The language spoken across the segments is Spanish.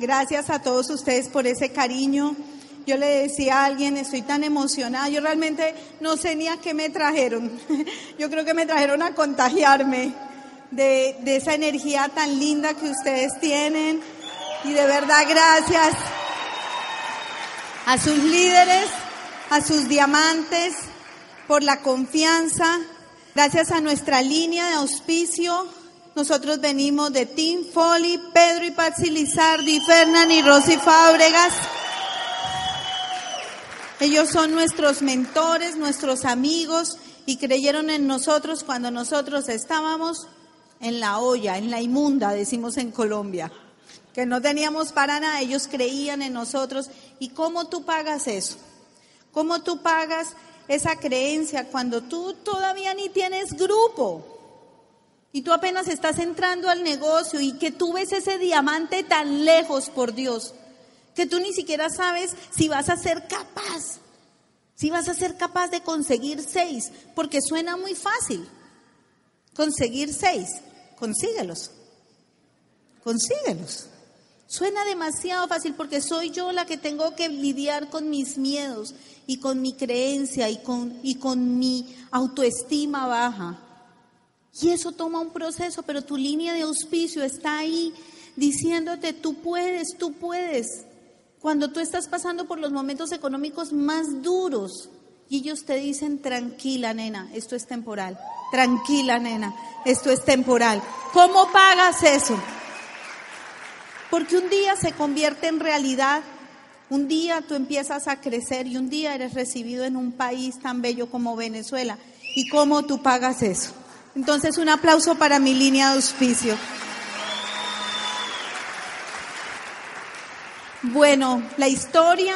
Gracias a todos ustedes por ese cariño. Yo le decía a alguien, estoy tan emocionada, yo realmente no sé ni a qué me trajeron. Yo creo que me trajeron a contagiarme de, de esa energía tan linda que ustedes tienen. Y de verdad, gracias a sus líderes, a sus diamantes, por la confianza. Gracias a nuestra línea de auspicio, nosotros venimos de Tim Foley, Pedro y Patsy Lizardi, Fernán y Rosy Fábregas. Ellos son nuestros mentores, nuestros amigos y creyeron en nosotros cuando nosotros estábamos en la olla, en la inmunda, decimos en Colombia, que no teníamos para nada, ellos creían en nosotros. ¿Y cómo tú pagas eso? ¿Cómo tú pagas esa creencia cuando tú todavía ni tienes grupo? Y tú apenas estás entrando al negocio y que tú ves ese diamante tan lejos, por Dios, que tú ni siquiera sabes si vas a ser capaz, si vas a ser capaz de conseguir seis, porque suena muy fácil. Conseguir seis, consíguelos, consíguelos. Suena demasiado fácil porque soy yo la que tengo que lidiar con mis miedos y con mi creencia y con, y con mi autoestima baja. Y eso toma un proceso, pero tu línea de auspicio está ahí diciéndote, tú puedes, tú puedes. Cuando tú estás pasando por los momentos económicos más duros y ellos te dicen, tranquila nena, esto es temporal, tranquila nena, esto es temporal. ¿Cómo pagas eso? Porque un día se convierte en realidad, un día tú empiezas a crecer y un día eres recibido en un país tan bello como Venezuela. ¿Y cómo tú pagas eso? Entonces, un aplauso para mi línea de auspicio. Bueno, la historia,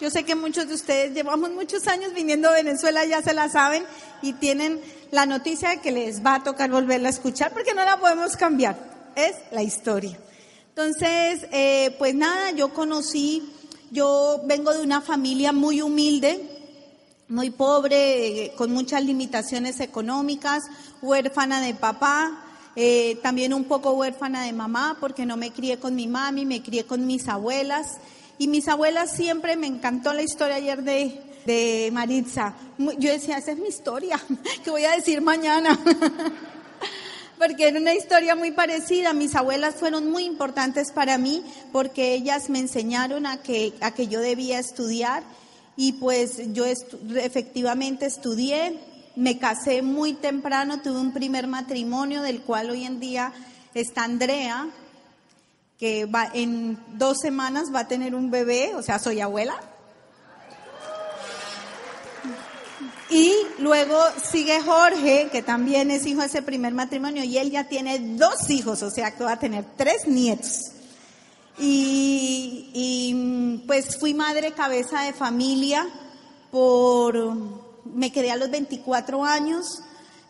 yo sé que muchos de ustedes llevamos muchos años viniendo a Venezuela, ya se la saben, y tienen la noticia de que les va a tocar volverla a escuchar porque no la podemos cambiar. Es la historia. Entonces, eh, pues nada, yo conocí, yo vengo de una familia muy humilde, muy pobre, eh, con muchas limitaciones económicas, huérfana de papá, eh, también un poco huérfana de mamá porque no me crié con mi mami, me crié con mis abuelas. Y mis abuelas siempre me encantó la historia ayer de, de Maritza. Yo decía, esa es mi historia, que voy a decir mañana. porque era una historia muy parecida. Mis abuelas fueron muy importantes para mí porque ellas me enseñaron a que, a que yo debía estudiar y pues yo efectivamente estudié, me casé muy temprano, tuve un primer matrimonio del cual hoy en día está Andrea, que va, en dos semanas va a tener un bebé, o sea, soy abuela. Y luego sigue Jorge, que también es hijo de ese primer matrimonio, y él ya tiene dos hijos, o sea que va a tener tres nietos. Y, pues fui madre cabeza de familia por, me quedé a los 24 años,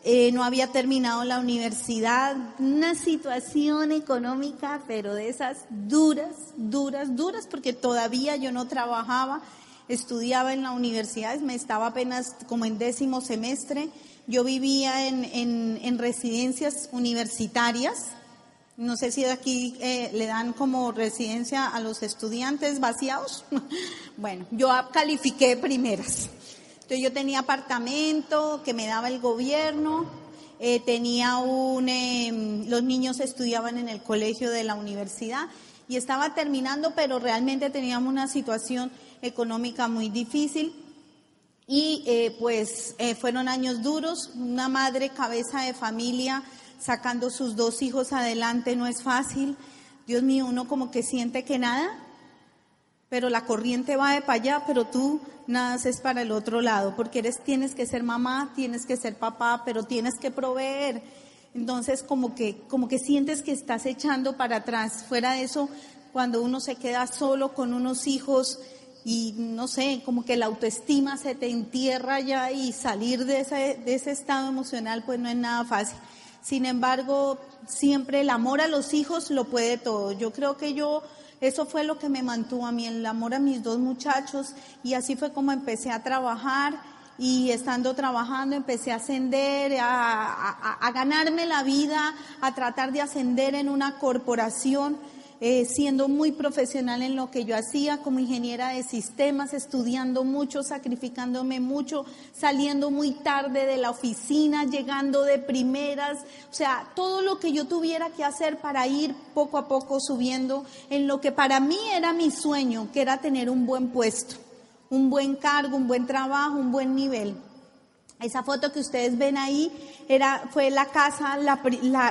eh, no había terminado la universidad, una situación económica, pero de esas duras, duras, duras, porque todavía yo no trabajaba, estudiaba en la universidad, me estaba apenas como en décimo semestre, yo vivía en, en residencias universitarias, no sé si aquí eh, le dan como residencia a los estudiantes vaciados. bueno, yo califiqué primeras. Entonces yo tenía apartamento que me daba el gobierno, eh, tenía un, em, los niños estudiaban en el colegio de la universidad y estaba terminando, pero realmente teníamos una situación económica muy difícil. Y eh, pues fueron años duros, una madre cabeza de familia sacando sus dos hijos adelante no es fácil. Dios mío, uno como que siente que nada, pero la corriente va de para allá, pero tú nadas es para el otro lado, porque eres, tienes que ser mamá, tienes que ser papá, pero tienes que proveer. Entonces como que, como que sientes que estás echando para atrás. Fuera de eso, cuando uno se queda solo con unos hijos y no sé, como que la autoestima se te entierra ya y salir de ese, de ese estado emocional pues no es nada fácil. Sin embargo, siempre el amor a los hijos lo puede todo. Yo creo que yo, eso fue lo que me mantuvo a mí, el amor a mis dos muchachos y así fue como empecé a trabajar y estando trabajando empecé a ascender, a, ganarme la vida, a tratar de ascender en una corporación eh, siendo muy profesional en lo que yo hacía como ingeniera de sistemas, estudiando mucho, sacrificándome mucho, saliendo muy tarde de la oficina, llegando de primeras, o sea, todo lo que yo tuviera que hacer para ir poco a poco subiendo en lo que para mí era mi sueño, que era tener un buen puesto, un buen cargo, un buen trabajo, un buen nivel. Esa foto que ustedes ven ahí era, fue la casa, la,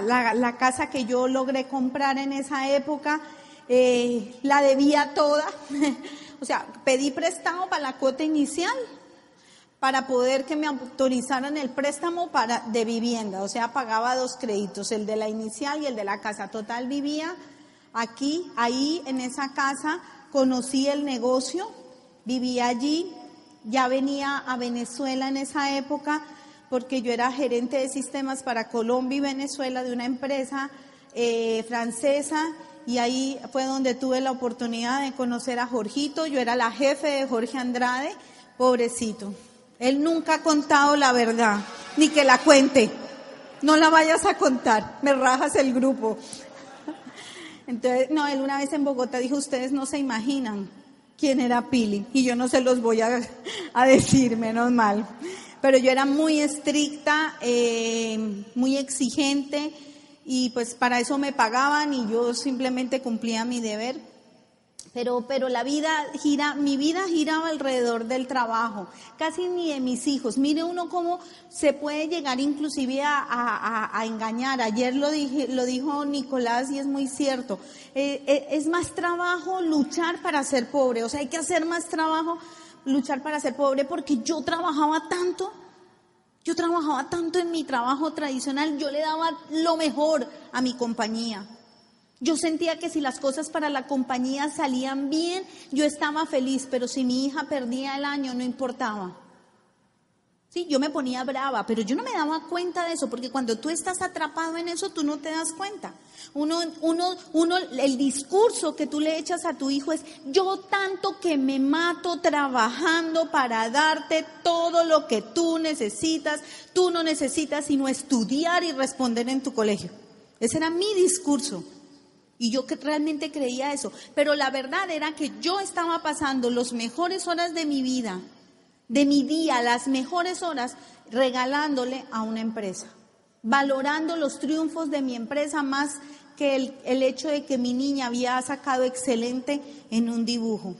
la, la, casa que yo logré comprar en esa época. Eh, la debía toda. o sea, pedí prestado para la cuota inicial para poder que me autorizaran el préstamo para, de vivienda. O sea, pagaba dos créditos, el de la inicial y el de la casa. Total vivía aquí, ahí, en esa casa. Conocí el negocio, vivía allí, ya venía a Venezuela en esa época porque yo era gerente de sistemas para Colombia y Venezuela de una empresa eh, francesa y ahí fue donde tuve la oportunidad de conocer a Jorgito. Yo era la jefe de Jorge Andrade, pobrecito. Él nunca ha contado la verdad, ni que la cuente. No la vayas a contar, me rajas el grupo. Entonces, no, él una vez en Bogotá dijo, ustedes no se imaginan quién era Pili. Y yo no se los voy a, decir, menos mal. Pero yo era muy estricta, eh, muy exigente y pues para eso me pagaban y yo simplemente cumplía mi deber. Pero, pero la vida gira, mi vida giraba alrededor del trabajo, casi ni de mis hijos. Mire uno cómo se puede llegar inclusive a, engañar. Ayer lo, dije, lo dijo Nicolás y es muy cierto. Eh, eh, es más trabajo luchar para ser pobre. O sea, hay que hacer más trabajo luchar para ser pobre porque yo trabajaba tanto. Yo trabajaba tanto en mi trabajo tradicional, yo le daba lo mejor a mi compañía. Yo sentía que si las cosas para la compañía salían bien, yo estaba feliz, pero si mi hija perdía el año, no importaba. Sí, yo me ponía brava, pero yo no me daba cuenta de eso, porque cuando tú estás atrapado en eso, tú no te das cuenta. Uno, uno, uno, el discurso que tú le echas a tu hijo es, yo tanto que me mato trabajando para darte todo lo que tú necesitas, tú no necesitas sino estudiar y responder en tu colegio. Ese era mi discurso. Y yo que realmente creía eso. Pero la verdad era que yo estaba pasando las mejores horas de mi vida, de mi día, las mejores horas, regalándole a una empresa. Valorando los triunfos de mi empresa más que el, el hecho de que mi niña había sacado excelente en un dibujo.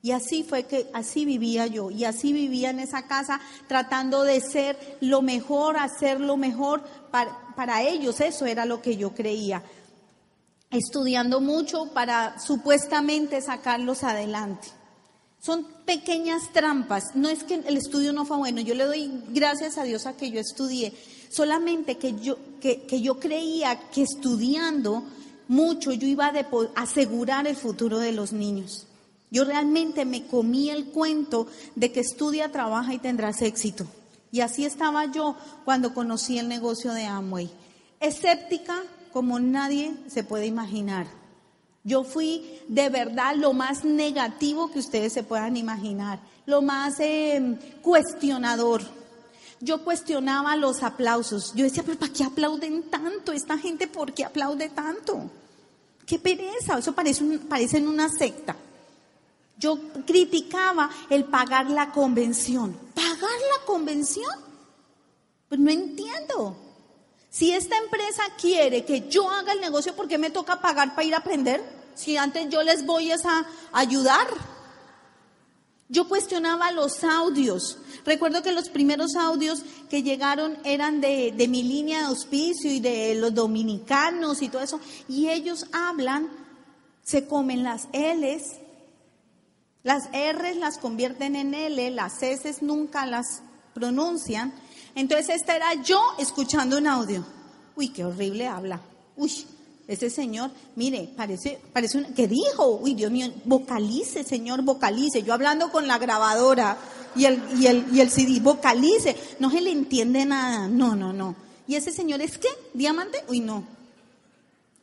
Y así fue que así vivía yo, y así vivía en esa casa tratando de ser lo mejor, hacer lo mejor para, para ellos, eso era lo que yo creía estudiando mucho para supuestamente sacarlos adelante. Son pequeñas trampas. No es que el estudio no fue bueno. Yo le doy gracias a Dios a que yo estudié. Solamente que yo, que, yo creía que estudiando mucho yo iba a asegurar el futuro de los niños. Yo realmente me comí el cuento de que estudia, trabaja y tendrás éxito. Y así estaba yo cuando conocí el negocio de Amway. Escéptica, como nadie se puede imaginar. Yo fui de verdad lo más negativo que ustedes se puedan imaginar, lo más em, cuestionador. Yo cuestionaba los aplausos. Yo decía, pero ¿para qué aplauden tanto? Esta gente, ¿por qué aplaude tanto? Qué pereza, eso parece, parece en una secta. Yo criticaba el pagar la convención. ¿Pagar la convención? Pues no entiendo. Si esta empresa quiere que yo haga el negocio, ¿por qué me toca pagar para ir a aprender? Si antes yo les voy a ayudar. Yo cuestionaba los audios. Recuerdo que los primeros audios que llegaron eran de, de, mi línea de auspicio y de los dominicanos y todo eso. Y ellos hablan, se comen las L's, las R's las convierten en L, las S nunca las pronuncian. Entonces esta era yo escuchando un audio. Uy, qué horrible habla. Uy, ese señor, mire, parece, parece un, ¿qué dijo? Uy, Dios mío, vocalice, señor, vocalice. Yo hablando con la grabadora y el, y el, y el CD, vocalice. No se le entiende nada. No, no, no. ¿Y ese señor es qué? ¿Diamante? Uy, no.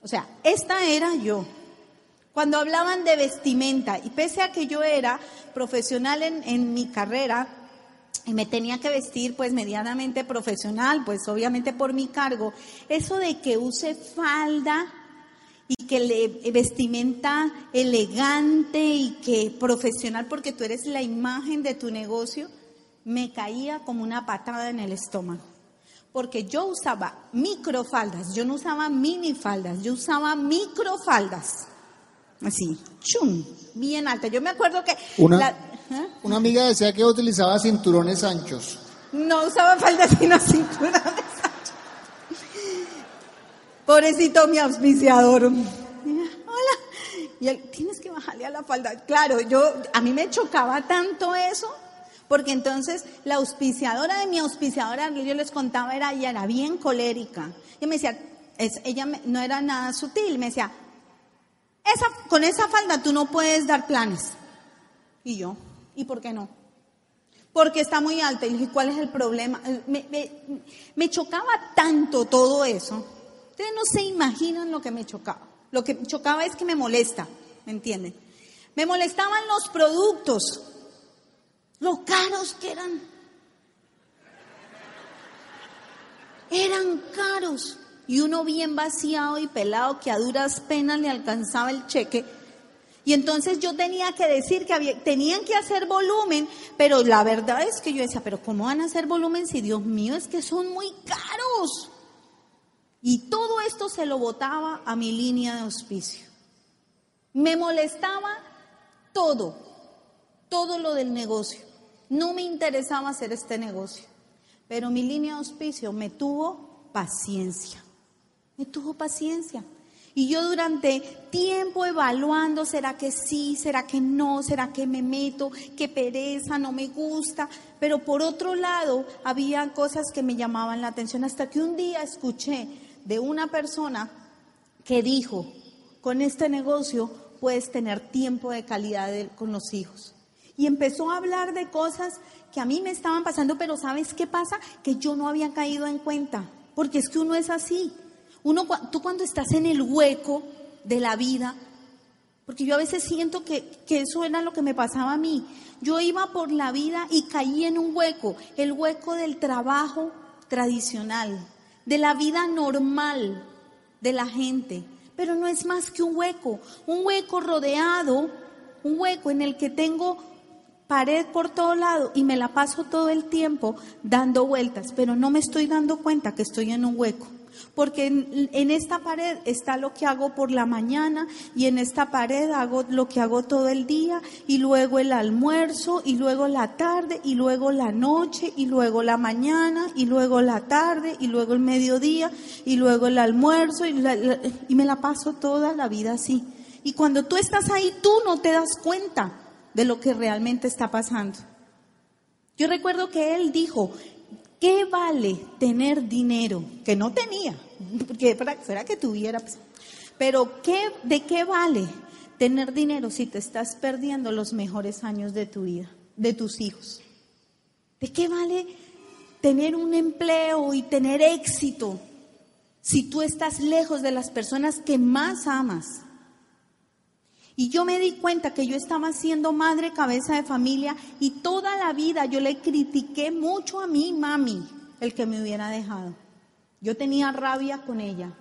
O sea, esta era yo. Cuando hablaban de vestimenta, y pese a que yo era profesional en, en mi carrera, y me tenía que vestir pues medianamente profesional, pues obviamente por mi cargo, eso de que use falda y que le vestimenta elegante y que profesional porque tú eres la imagen de tu negocio, me caía como una patada en el estómago. Porque yo usaba microfaldas, yo no usaba minifaldas, yo usaba microfaldas. Así, chum, bien alta. Yo me acuerdo que... Una, una amiga decía que utilizaba cinturones anchos. No usaba faldas sino cinturones anchos. Pobrecito mi auspiciador. Hola. Y él, tienes que bajarle a la falda. Claro, yo, a mí me chocaba tanto eso, porque entonces la auspiciadora de mi auspiciadora, yo les contaba, era, ella era bien colérica. Y me decía, ella no era nada sutil, me decía, con esa falda tú no puedes dar planes. Y yo, ¿y por qué no? Porque está muy alta. Y dije, ¿cuál es el problema? Me, me chocaba tanto todo eso. Ustedes no se imaginan lo que me chocaba. Lo que me chocaba es que me molesta, ¿me entienden? Me molestaban los productos, lo caros que eran. Eran caros y uno bien vaciado y pelado que a duras penas le alcanzaba el cheque. Y entonces yo tenía que decir que tenían que hacer volumen, pero la verdad es que yo decía, pero ¿cómo van a hacer volumen si Dios mío es que son muy caros? Y todo esto se lo botaba a mi línea de auspicio. Me molestaba todo, todo lo del negocio. No me interesaba hacer este negocio, pero mi línea de auspicio me tuvo paciencia me tuvo paciencia. Y yo durante tiempo evaluando, ¿será que sí? ¿Será que no? ¿Será que me meto? ¿Qué pereza? ¿No me gusta? Pero por otro lado, había cosas que me llamaban la atención hasta que un día escuché de una persona que dijo, con este negocio puedes tener tiempo de calidad con los hijos. Y empezó a hablar de cosas que a mí me estaban pasando, pero ¿sabes qué pasa? Que yo no había caído en cuenta, porque es que uno es así. Uno, tú cuando estás en el hueco de la vida, porque yo a veces siento que, que, eso era lo que me pasaba a mí. Yo iba por la vida y caí en un hueco, el hueco del trabajo tradicional, de la vida normal de la gente. Pero no es más que un hueco, un hueco rodeado, un hueco en el que tengo pared por todo lado y me la paso todo el tiempo dando vueltas, pero no me estoy dando cuenta que estoy en un hueco porque en, esta pared está lo que hago por la mañana y en esta pared hago lo que hago todo el día y luego el almuerzo y luego la tarde y luego la noche y luego la mañana y luego la tarde y luego el mediodía y luego el almuerzo y, me la paso toda la vida así. Y cuando tú estás ahí, tú no te das cuenta de lo que realmente está pasando. Yo recuerdo que él dijo, ¿Qué vale tener dinero? Que no tenía, porque fuera que tuviera. Pues. Pero ¿qué, ¿de qué vale tener dinero si te estás perdiendo los mejores años de tu vida, de tus hijos? ¿De qué vale tener un empleo y tener éxito si tú estás lejos de las personas que más amas? Y yo me di cuenta que yo estaba siendo madre cabeza de familia y toda la vida yo le critiqué mucho a mi mami el que me hubiera dejado. Yo tenía rabia con ella.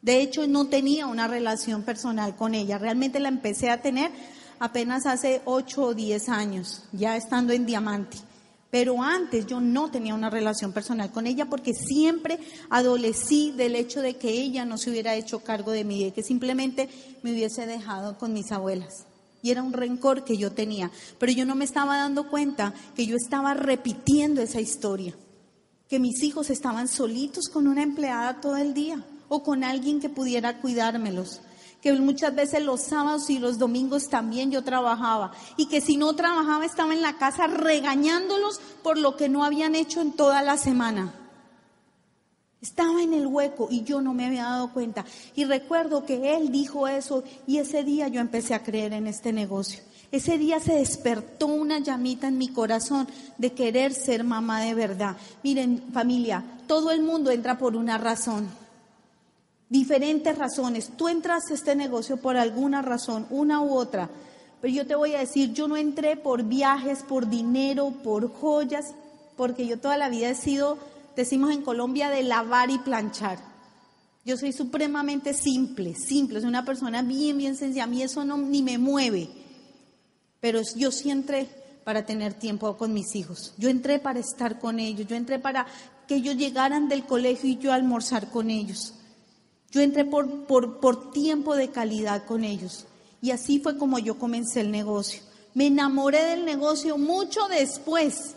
De hecho, no tenía una relación personal con ella. Realmente la empecé a tener apenas hace 8 o 10 años, ya estando en diamante. Pero antes yo no tenía una relación personal con ella porque siempre adolecí del hecho de que ella no se hubiera hecho cargo de mí, de que simplemente me hubiese dejado con mis abuelas. Y era un rencor que yo tenía. Pero yo no me estaba dando cuenta que yo estaba repitiendo esa historia. Que mis hijos estaban solitos con una empleada todo el día o con alguien que pudiera cuidármelos que muchas veces los sábados y los domingos también yo trabajaba y que si no trabajaba estaba en la casa regañándolos por lo que no habían hecho en toda la semana. Estaba en el hueco y yo no me había dado cuenta. Y recuerdo que él dijo eso y ese día yo empecé a creer en este negocio. Ese día se despertó una llamita en mi corazón de querer ser mamá de verdad. Miren familia, todo el mundo entra por una razón diferentes razones. Tú entraste a este negocio por alguna razón, una u otra. Pero yo te voy a decir, yo no entré por viajes, por dinero, por joyas, porque yo toda la vida he sido, decimos en Colombia, de lavar y planchar. Yo soy supremamente simple, simple, soy una persona bien, bien sencilla. A mí eso no, ni me mueve. Pero yo sí entré para tener tiempo con mis hijos. Yo entré para estar con ellos. Yo entré para que ellos llegaran del colegio y yo almorzar con ellos. Yo entré por, tiempo de calidad con ellos. Y así fue como yo comencé el negocio. Me enamoré del negocio mucho después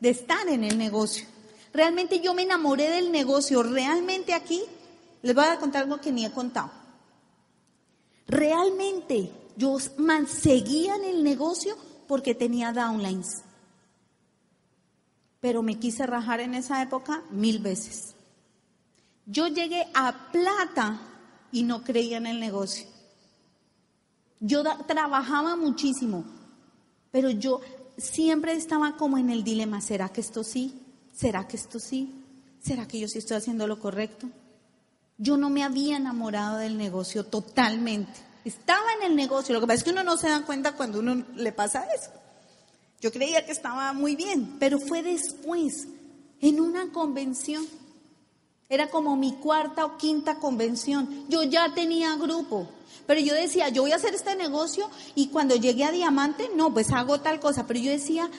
de estar en el negocio. Realmente yo me enamoré del negocio. Realmente aquí les voy a contar algo que ni he contado. Realmente yo seguía en el negocio porque tenía downlines. Pero me quise rajar en esa época mil veces. Yo llegué a plata y no creía en el negocio. Yo trabajaba muchísimo, pero yo siempre estaba como en el dilema, ¿será que esto sí? ¿Será que esto sí? ¿Será que yo sí estoy haciendo lo correcto? Yo no me había enamorado del negocio totalmente. Estaba en el negocio, lo que pasa es que uno no se da cuenta cuando uno le pasa eso. Yo creía que estaba muy bien, pero fue después, en una convención. Era como mi cuarta o quinta convención. Yo ya tenía grupo. Pero yo decía, yo voy a hacer este negocio y cuando llegué a Diamante, no, pues hago tal cosa. Pero yo decía,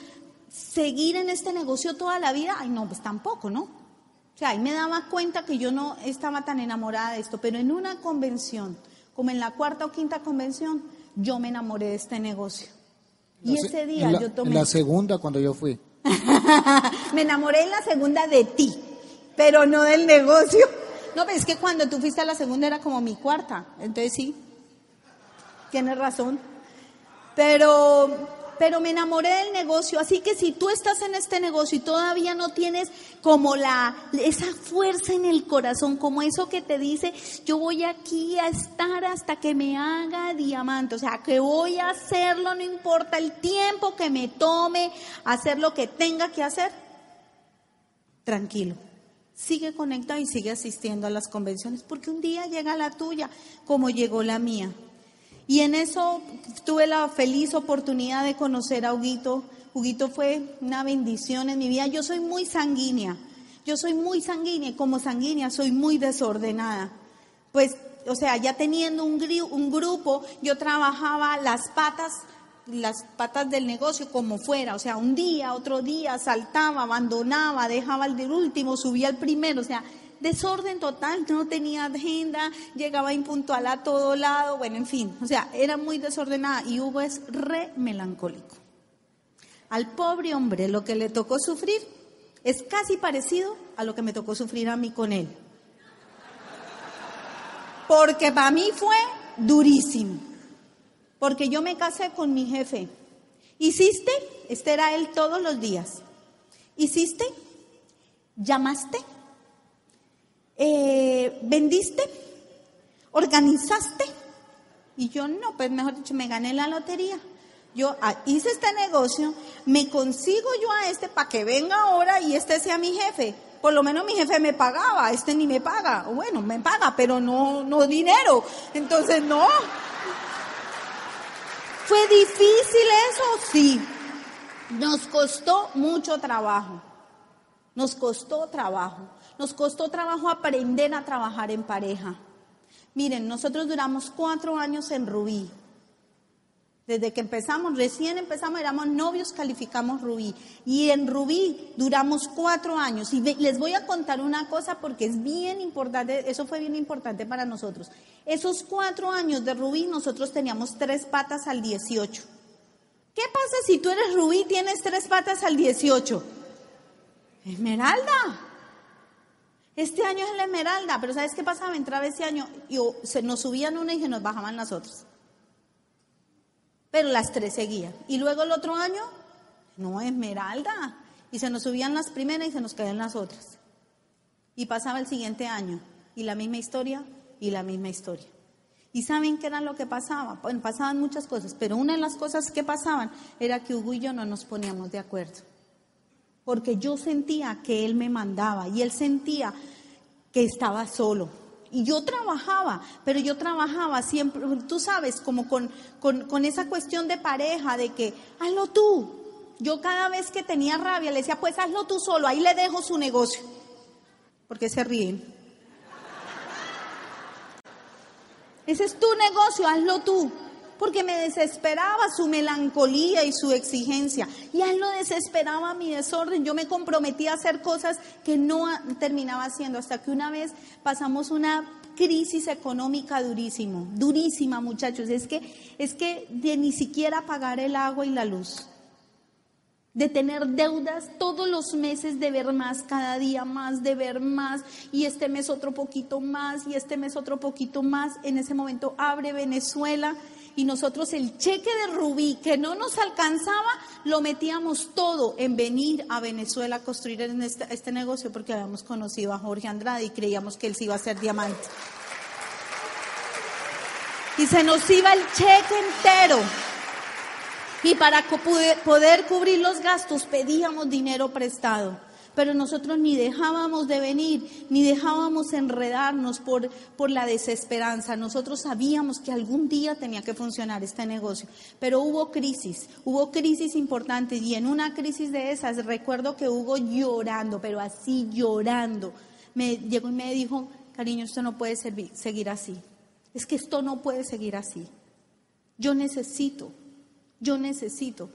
seguir en este negocio toda la vida, ay no, pues tampoco, ¿no? O sea, ahí me daba cuenta que yo no estaba tan enamorada de esto, pero en una convención, como en la cuarta o quinta convención, yo me enamoré de este negocio. Y ese día yo tomé... En la segunda cuando yo fui. me enamoré en la segunda de ti, pero no del negocio. No, pero es que cuando tú fuiste a la segunda era como mi cuarta, entonces sí, tienes razón. Pero, pero me enamoré del negocio, así que si tú estás en este negocio y todavía no tienes como la esa fuerza en el corazón, como eso que te dice, yo voy aquí a estar hasta que me haga diamante, o sea, que voy a hacerlo, no importa el tiempo que me tome hacer lo que tenga que hacer. Tranquilo. Sigue conectado y sigue asistiendo a las convenciones, porque un día llega la tuya, como llegó la mía. Y en eso tuve la feliz oportunidad de conocer a Huguito. Huguito fue una bendición en mi vida. Yo soy muy sanguínea. Yo soy muy sanguínea y como sanguínea soy muy desordenada. Pues, o sea, ya teniendo un, un grupo, yo trabajaba las patas las patas del negocio como fuera, o sea, un día, otro día, saltaba, abandonaba, dejaba el del último, subía el primero, o sea, desorden total, no tenía agenda, llegaba impuntual a todo lado, bueno, en fin, o sea, era muy desordenada y Hugo es re melancólico. Al pobre hombre lo que le tocó sufrir es casi parecido a lo que me tocó sufrir a mí con él. Porque para mí fue durísimo. Porque yo me casé con mi jefe. ¿Hiciste? Este era él todos los días. ¿Hiciste? ¿Llamaste? Eh, ¿Vendiste? ¿Organizaste? Y yo no, pues mejor dicho, me gané la lotería. Yo ah, hice este negocio, me consigo yo a este para que venga ahora y este sea mi jefe. Por lo menos mi jefe me pagaba, este ni me paga. Bueno, me paga, pero no, no dinero. Entonces, no. ¿Fue difícil eso? Sí. Nos costó mucho trabajo. Nos costó trabajo. Nos costó trabajo aprender a trabajar en pareja. Miren, nosotros duramos cuatro años en Rubí. Desde que empezamos, recién empezamos, éramos novios, calificamos Rubí. Y en Rubí duramos cuatro años. Y les voy a contar una cosa porque es bien importante, eso fue bien importante para nosotros. Esos cuatro años de Rubí nosotros teníamos tres patas al 18. ¿Qué pasa si tú eres Rubí y tienes tres patas al 18? Esmeralda. Este año es la esmeralda, pero ¿sabes qué pasaba? Entraba ese año y se nos subían una y se nos bajaban las otras. Pero las tres seguían. Y luego el otro año, no, esmeralda. Y se nos subían las primeras y se nos caían las otras. Y pasaba el siguiente año. Y la misma historia y la misma historia. ¿Y saben qué era lo que pasaba? Bueno, pasaban muchas cosas, pero una de las cosas que pasaban era que Hugo y yo no nos poníamos de acuerdo porque yo sentía que Él me mandaba y Él sentía que estaba solo. Y yo trabajaba, pero yo trabajaba siempre, tú sabes, como con, con, esa cuestión de pareja, de que hazlo tú. Yo cada vez que tenía rabia le decía, pues hazlo tú solo, ahí le dejo su negocio. Porque se ríen. Ese es tu negocio, hazlo tú. Porque me desesperaba su melancolía y su exigencia. Y a él lo desesperaba mi desorden. Yo me comprometía a hacer cosas que no terminaba haciendo. Hasta que una vez pasamos una crisis económica durísimo, durísima muchachos. Es que, es que de ni siquiera pagar el agua y la luz de tener deudas todos los meses, de ver más, cada día más, de ver más, y este mes otro poquito más, y este mes otro poquito más. En ese momento abre Venezuela y nosotros el cheque de Rubí que no nos alcanzaba, lo metíamos todo en venir a Venezuela a construir este, negocio porque habíamos conocido a Jorge Andrade y creíamos que él se iba a hacer diamante. Y se nos iba el cheque entero. Y para poder cubrir los gastos pedíamos dinero prestado. Pero nosotros ni dejábamos de venir, ni dejábamos enredarnos por, por la desesperanza. Nosotros sabíamos que algún día tenía que funcionar este negocio. Pero hubo crisis, hubo crisis importantes. Y en una crisis de esas, recuerdo que Hugo llorando, pero así llorando, me llegó y me dijo, cariño, esto no puede seguir así. Es que esto no puede seguir así. Yo necesito yo necesito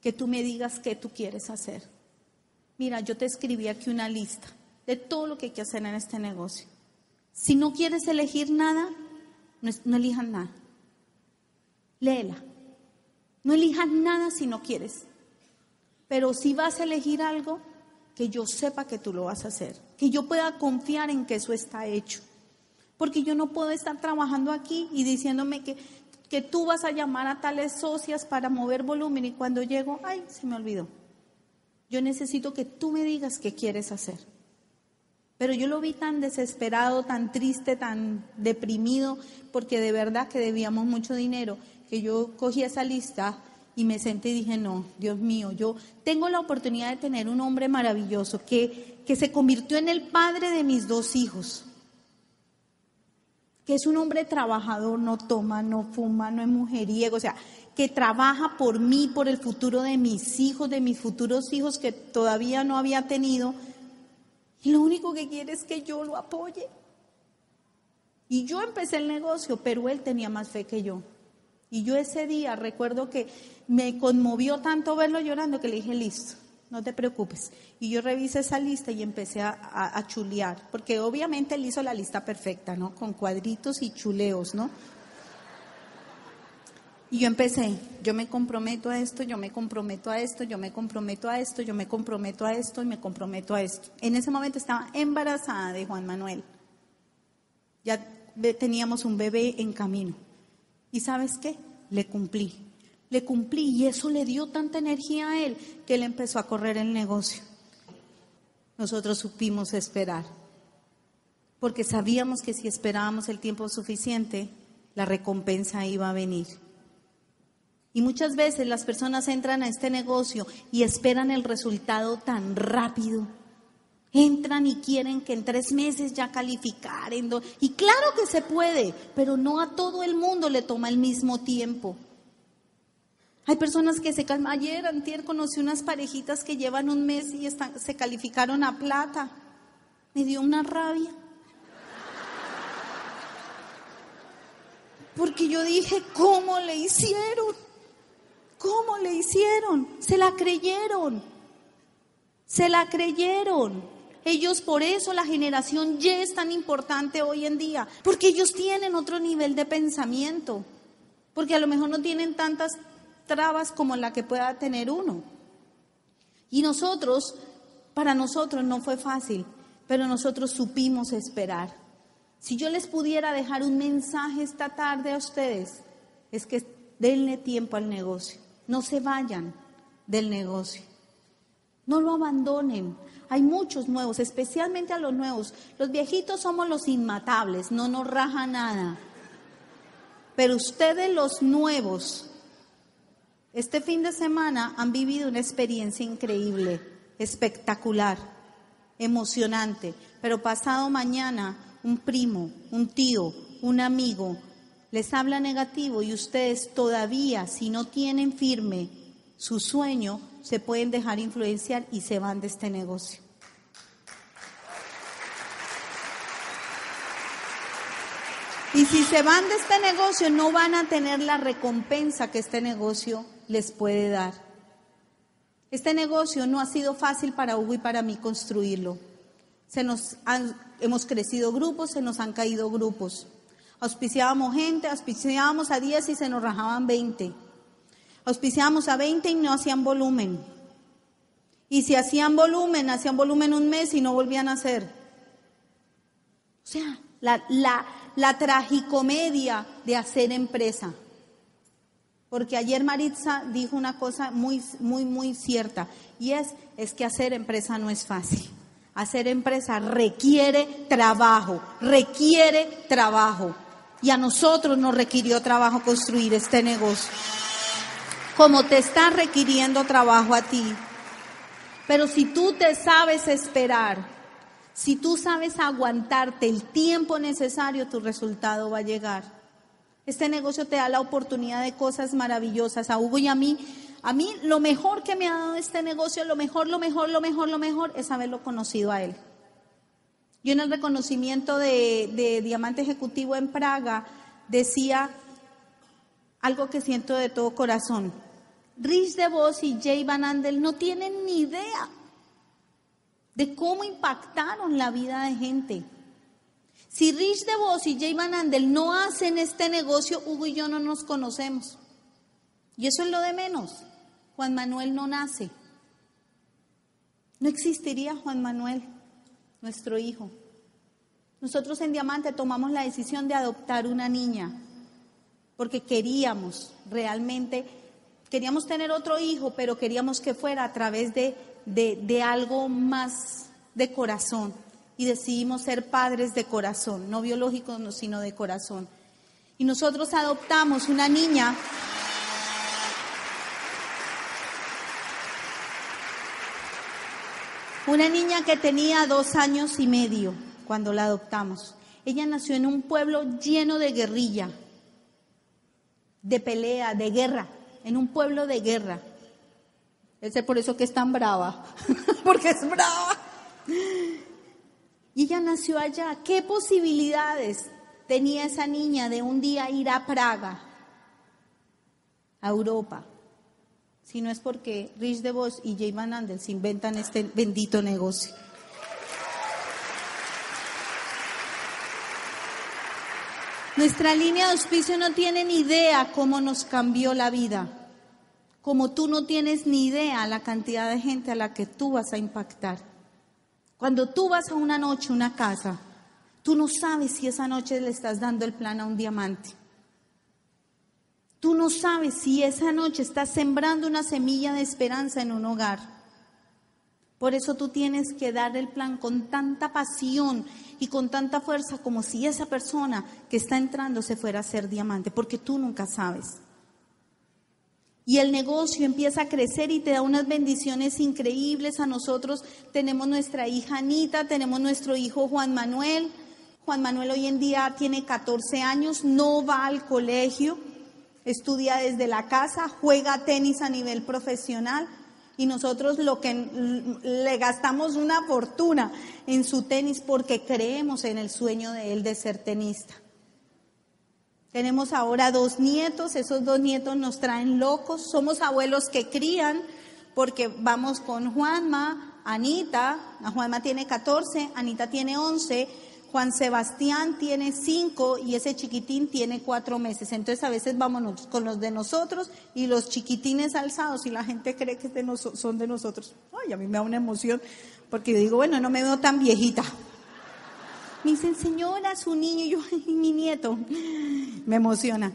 que tú me digas qué tú quieres hacer. Mira, yo te escribí aquí una lista de todo lo que hay que hacer en este negocio. Si no quieres elegir nada, no, elijas nada. Léela. No elijas nada si no quieres. Pero si vas a elegir algo, que yo sepa que tú lo vas a hacer. Que yo pueda confiar en que eso está hecho. Porque yo no puedo estar trabajando aquí y diciéndome que que tú vas a llamar a tales socias para mover volumen y cuando llego, ay, se me olvidó. Yo necesito que tú me digas qué quieres hacer. Pero yo lo vi tan desesperado, tan triste, tan deprimido, porque de verdad que debíamos mucho dinero, que yo cogí esa lista y me senté y dije, no, Dios mío, yo tengo la oportunidad de tener un hombre maravilloso que, que se convirtió en el padre de mis dos hijos que es un hombre trabajador, no toma, no fuma, no es mujeriego, o sea, que trabaja por mí, por el futuro de mis hijos, de mis futuros hijos que todavía no había tenido, y lo único que quiere es que yo lo apoye. Y yo empecé el negocio, pero él tenía más fe que yo. Y yo ese día recuerdo que me conmovió tanto verlo llorando que le dije, listo, no te preocupes. Y yo revisé esa lista y empecé a, chulear, porque obviamente él hizo la lista perfecta, ¿no? Con cuadritos y chuleos, ¿no? Y yo empecé, yo me comprometo a esto, yo me comprometo a esto, yo me comprometo a esto, yo me comprometo a esto y me comprometo a esto. En ese momento estaba embarazada de Juan Manuel. Ya teníamos un bebé en camino. ¿Y sabes qué? Le cumplí le cumplí y eso le dio tanta energía a él que él empezó a correr el negocio. Nosotros supimos esperar, porque sabíamos que si esperábamos el tiempo suficiente, la recompensa iba a venir. Y muchas veces las personas entran a este negocio y esperan el resultado tan rápido. Entran y quieren que en tres meses ya calificar. Y claro que se puede, pero no a todo el mundo le toma el mismo tiempo. Hay personas que se calman. Ayer, antier, conocí unas parejitas que llevan un mes y se calificaron a plata. Me dio una rabia. Porque yo dije, ¿cómo le hicieron? ¿Cómo le hicieron? Se la creyeron. Se la creyeron. Ellos por eso la generación Y es tan importante hoy en día, porque ellos tienen otro nivel de pensamiento, porque a lo mejor no tienen tantas trabas como la que pueda tener uno. Y nosotros, para nosotros no fue fácil, pero nosotros supimos esperar. Si yo les pudiera dejar un mensaje esta tarde a ustedes, es que denle tiempo al negocio, no se vayan del negocio, no lo abandonen. Hay muchos nuevos, especialmente a los nuevos. Los viejitos somos los inmatables, no nos raja nada. Pero ustedes los nuevos, este fin de semana han vivido una experiencia increíble, espectacular, emocionante, pero pasado mañana un primo, un tío, un amigo les habla negativo y ustedes todavía, si no tienen firme su sueño, se pueden dejar influenciar y se van de este negocio. Y si se van de este negocio, no van a tener la recompensa que este negocio les puede dar. Este negocio no ha sido fácil para Hugo y para mí construirlo. Se nos hemos crecido grupos, se nos han caído grupos. Auspiciábamos gente, auspiciábamos a 10 y se nos rajaban 20. Auspiciábamos a 20 y no hacían volumen. Y si hacían volumen, hacían volumen un mes y no volvían a hacer. O sea, la, la, la tragicomedia de hacer empresa. Porque ayer Maritza dijo una cosa muy, muy, muy cierta, y es, es que hacer empresa no es fácil. Hacer empresa requiere trabajo, requiere trabajo. Y a nosotros nos requirió trabajo construir este negocio. Como te está requiriendo trabajo a ti. Pero si tú te sabes esperar, si tú sabes aguantarte el tiempo necesario, tu resultado va a llegar. Este negocio te da la oportunidad de cosas maravillosas. A Hugo y a mí, a mí lo mejor que me ha dado este negocio, lo mejor, lo mejor, lo mejor, lo mejor, es haberlo conocido a él. Yo en el reconocimiento de, Diamante Ejecutivo en Praga decía algo que siento de todo corazón. Rich DeVos y Jay Van Andel no tienen ni idea de cómo impactaron la vida de gente. Si Rich DeVos y Jay Van Andel no hacen este negocio, Hugo y yo no nos conocemos. Y eso es lo de menos. Juan Manuel no nace. No existiría Juan Manuel, nuestro hijo. Nosotros en Diamante tomamos la decisión de adoptar una niña porque queríamos realmente queríamos tener otro hijo, pero queríamos que fuera a través de, de, algo más de corazón. Y decidimos ser padres de corazón, no biológicos, sino de corazón. Y nosotros adoptamos una niña Una niña que tenía dos años y medio cuando la adoptamos. Ella nació en un pueblo lleno de guerrilla, de pelea, de guerra en un pueblo de guerra. Es por eso que es tan brava, porque es brava. Y ella nació allá. ¿Qué posibilidades tenía esa niña de un día ir a Praga, a Europa? Si no es porque Rich DeVos y Jay Van Andel se inventan este bendito negocio. Nuestra línea de auspicio no tiene ni idea cómo nos cambió la vida. Como tú no tienes ni idea la cantidad de gente a la que tú vas a impactar. Cuando tú vas a una noche, una casa, tú no sabes si esa noche le estás dando el plan a un diamante. Tú no sabes si esa noche estás sembrando una semilla de esperanza en un hogar. Por eso tú tienes que dar el plan con tanta pasión y con tanta fuerza como si esa persona que está entrando se fuera a ser diamante, porque tú nunca sabes. Y el negocio empieza a crecer y te da unas bendiciones increíbles. A nosotros tenemos nuestra hija Anita, tenemos nuestro hijo Juan Manuel. Juan Manuel hoy en día tiene 14 años, no va al colegio, estudia desde la casa, juega tenis a nivel profesional y nosotros lo que le gastamos una fortuna en su tenis porque creemos en el sueño de él de ser tenista. Tenemos ahora dos nietos, esos dos nietos nos traen locos, somos abuelos que crían porque vamos con Juanma, Anita, Juanma tiene 14, Anita tiene 11, Juan Sebastián tiene cinco y ese chiquitín tiene cuatro meses. Entonces a veces vamos con los de nosotros y los chiquitines alzados y la gente cree que son de nosotros. Ay, a mí me da una emoción porque digo, bueno, no me veo tan viejita. Me dicen, señora, su niño, y yo, ay, mi nieto. Me emociona.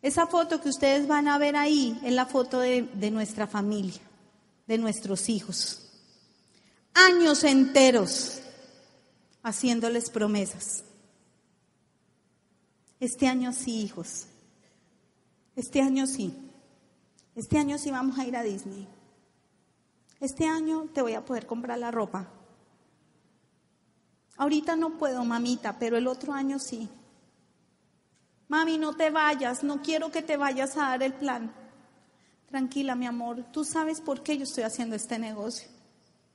Esa foto que ustedes van a ver ahí es la foto de nuestra familia, de nuestros hijos. Años enteros haciéndoles promesas. Este año sí, hijos. Este año sí. Este año sí vamos a ir a Disney. Este año te voy a poder comprar la ropa. Ahorita no puedo, mamita, pero el otro año sí. Mami, no te vayas, no quiero que te vayas a dar el plan. Tranquila, mi amor, tú sabes por qué yo estoy haciendo este negocio.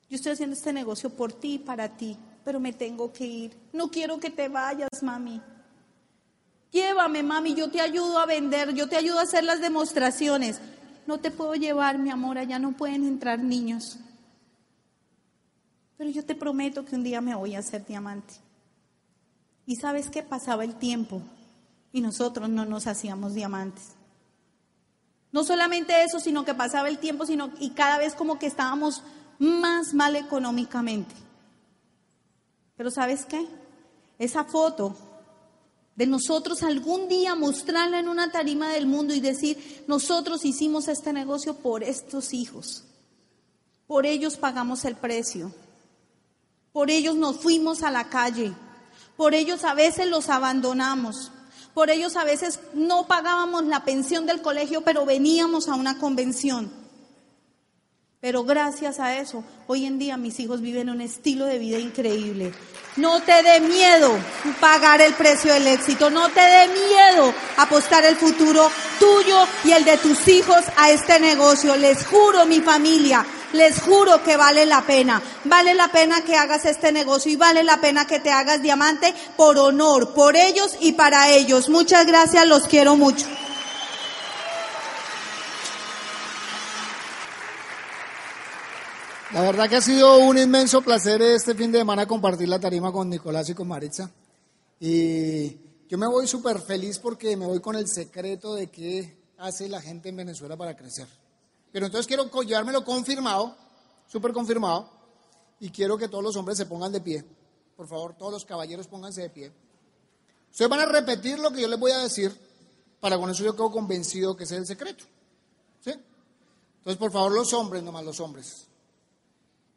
Yo estoy haciendo este negocio por ti y para ti pero me tengo que ir. No quiero que te vayas, mami. Llévame, mami, yo te ayudo a vender, yo te ayudo a hacer las demostraciones. No te puedo llevar, mi amor, allá no pueden entrar niños. Pero yo te prometo que un día me voy a hacer diamante. Y sabes qué pasaba el tiempo y nosotros no nos hacíamos diamantes. No solamente eso, sino que pasaba el tiempo, sino y cada vez como que estábamos más mal económicamente. Pero ¿sabes qué? Esa foto de nosotros algún día mostrarla en una tarima del mundo y decir, nosotros hicimos este negocio por estos hijos. Por ellos pagamos el precio. Por ellos nos fuimos a la calle. Por ellos a veces los abandonamos. Por ellos a veces no pagábamos la pensión del colegio, pero veníamos a una convención. Pero gracias a eso, hoy en día mis hijos viven un estilo de vida increíble. No te dé miedo pagar el precio del éxito, no te dé miedo apostar el futuro tuyo y el de tus hijos a este negocio. Les juro, mi familia, les juro que vale la pena. Vale la pena que hagas este negocio y vale la pena que te hagas diamante por honor, por ellos y para ellos. Muchas gracias, los quiero mucho. La verdad que ha sido un inmenso placer este fin de semana compartir la tarima con Nicolás y con Maritza. Y yo me voy súper feliz porque me voy con el secreto de qué hace la gente en Venezuela para crecer. Pero entonces quiero llevármelo confirmado, súper confirmado, y quiero que todos los hombres se pongan de pie. Por favor, todos los caballeros pónganse de pie. Ustedes van a repetir lo que yo les voy a decir, para con eso yo quedo convencido que ese es el secreto. ¿Sí? Entonces, por favor, los hombres, nomás los hombres.